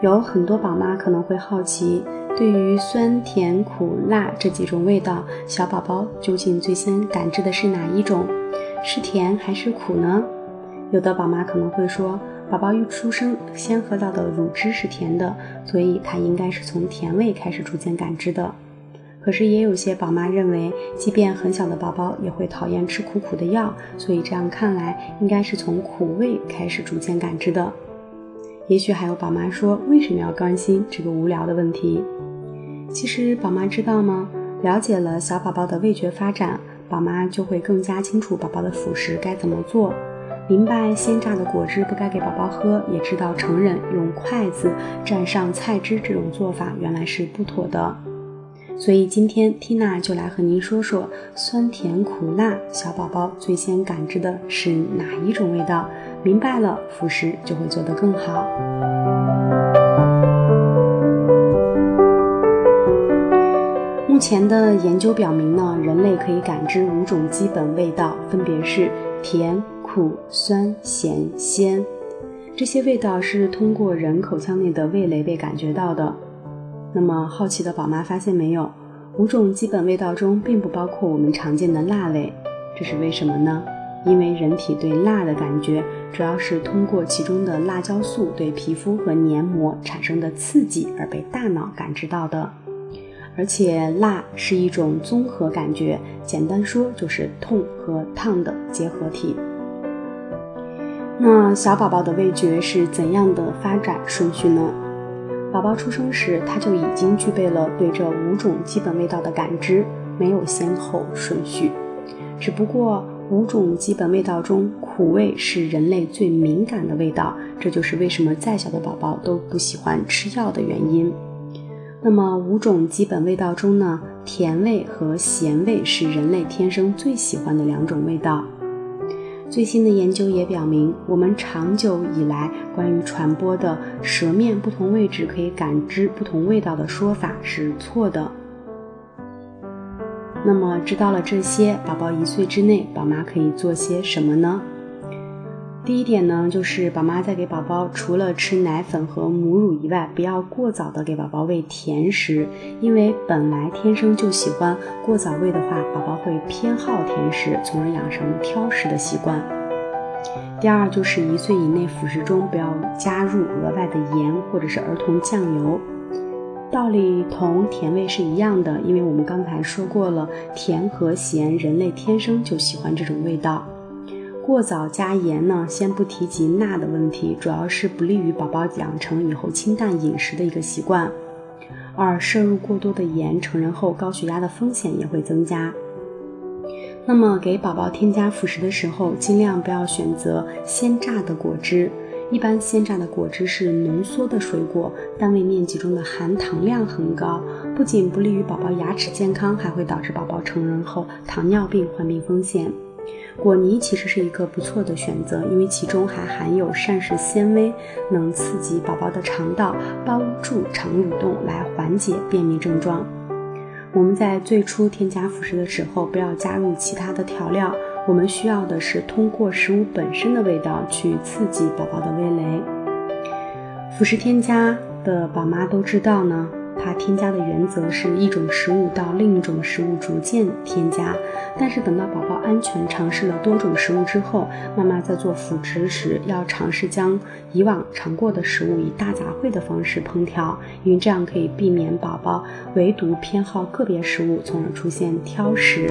有很多宝妈可能会好奇，对于酸甜苦辣这几种味道，小宝宝究竟最先感知的是哪一种？是甜还是苦呢？有的宝妈可能会说，宝宝一出生先喝到的乳汁是甜的，所以他应该是从甜味开始逐渐感知的。可是也有些宝妈认为，即便很小的宝宝也会讨厌吃苦苦的药，所以这样看来，应该是从苦味开始逐渐感知的。也许还有宝妈说，为什么要关心这个无聊的问题？其实宝妈知道吗？了解了小宝宝的味觉发展，宝妈就会更加清楚宝宝的辅食该怎么做，明白鲜榨的果汁不该给宝宝喝，也知道成人用筷子蘸上菜汁这种做法原来是不妥的。所以今天缇娜就来和您说说酸甜苦辣，小宝宝最先感知的是哪一种味道？明白了，辅食就会做得更好。目前的研究表明呢，人类可以感知五种基本味道，分别是甜、苦、酸、咸、鲜。这些味道是通过人口腔内的味蕾被感觉到的。那么好奇的宝妈发现没有？五种基本味道中并不包括我们常见的辣味，这是为什么呢？因为人体对辣的感觉主要是通过其中的辣椒素对皮肤和黏膜产生的刺激而被大脑感知到的，而且辣是一种综合感觉，简单说就是痛和烫的结合体。那小宝宝的味觉是怎样的发展顺序呢？宝宝出生时他就已经具备了对这五种基本味道的感知，没有先后顺序，只不过。五种基本味道中，苦味是人类最敏感的味道，这就是为什么再小的宝宝都不喜欢吃药的原因。那么五种基本味道中呢，甜味和咸味是人类天生最喜欢的两种味道。最新的研究也表明，我们长久以来关于传播的舌面不同位置可以感知不同味道的说法是错的。那么知道了这些，宝宝一岁之内，宝妈可以做些什么呢？第一点呢，就是宝妈在给宝宝除了吃奶粉和母乳以外，不要过早的给宝宝喂甜食，因为本来天生就喜欢过早喂的话，宝宝会偏好甜食，从而养成挑食的习惯。第二就是一岁以内辅食中不要加入额外的盐或者是儿童酱油。道理同甜味是一样的，因为我们刚才说过了，甜和咸，人类天生就喜欢这种味道。过早加盐呢，先不提及钠的问题，主要是不利于宝宝养成以后清淡饮食的一个习惯。二，摄入过多的盐，成人后高血压的风险也会增加。那么给宝宝添加辅食的时候，尽量不要选择鲜榨的果汁。一般鲜榨的果汁是浓缩的水果，单位面积中的含糖量很高，不仅不利于宝宝牙齿健康，还会导致宝宝成人后糖尿病患病风险。果泥其实是一个不错的选择，因为其中还含有膳食纤维，能刺激宝宝的肠道，帮助肠蠕动，来缓解便秘症状。我们在最初添加辅食的时候，不要加入其他的调料。我们需要的是通过食物本身的味道去刺激宝宝的味蕾。辅食添加的宝妈都知道呢，它添加的原则是一种食物到另一种食物逐渐添加。但是等到宝宝安全尝试了多种食物之后，妈妈在做辅食时要尝试将以往尝过的食物以大杂烩的方式烹调，因为这样可以避免宝宝唯独偏好个别食物，从而出现挑食。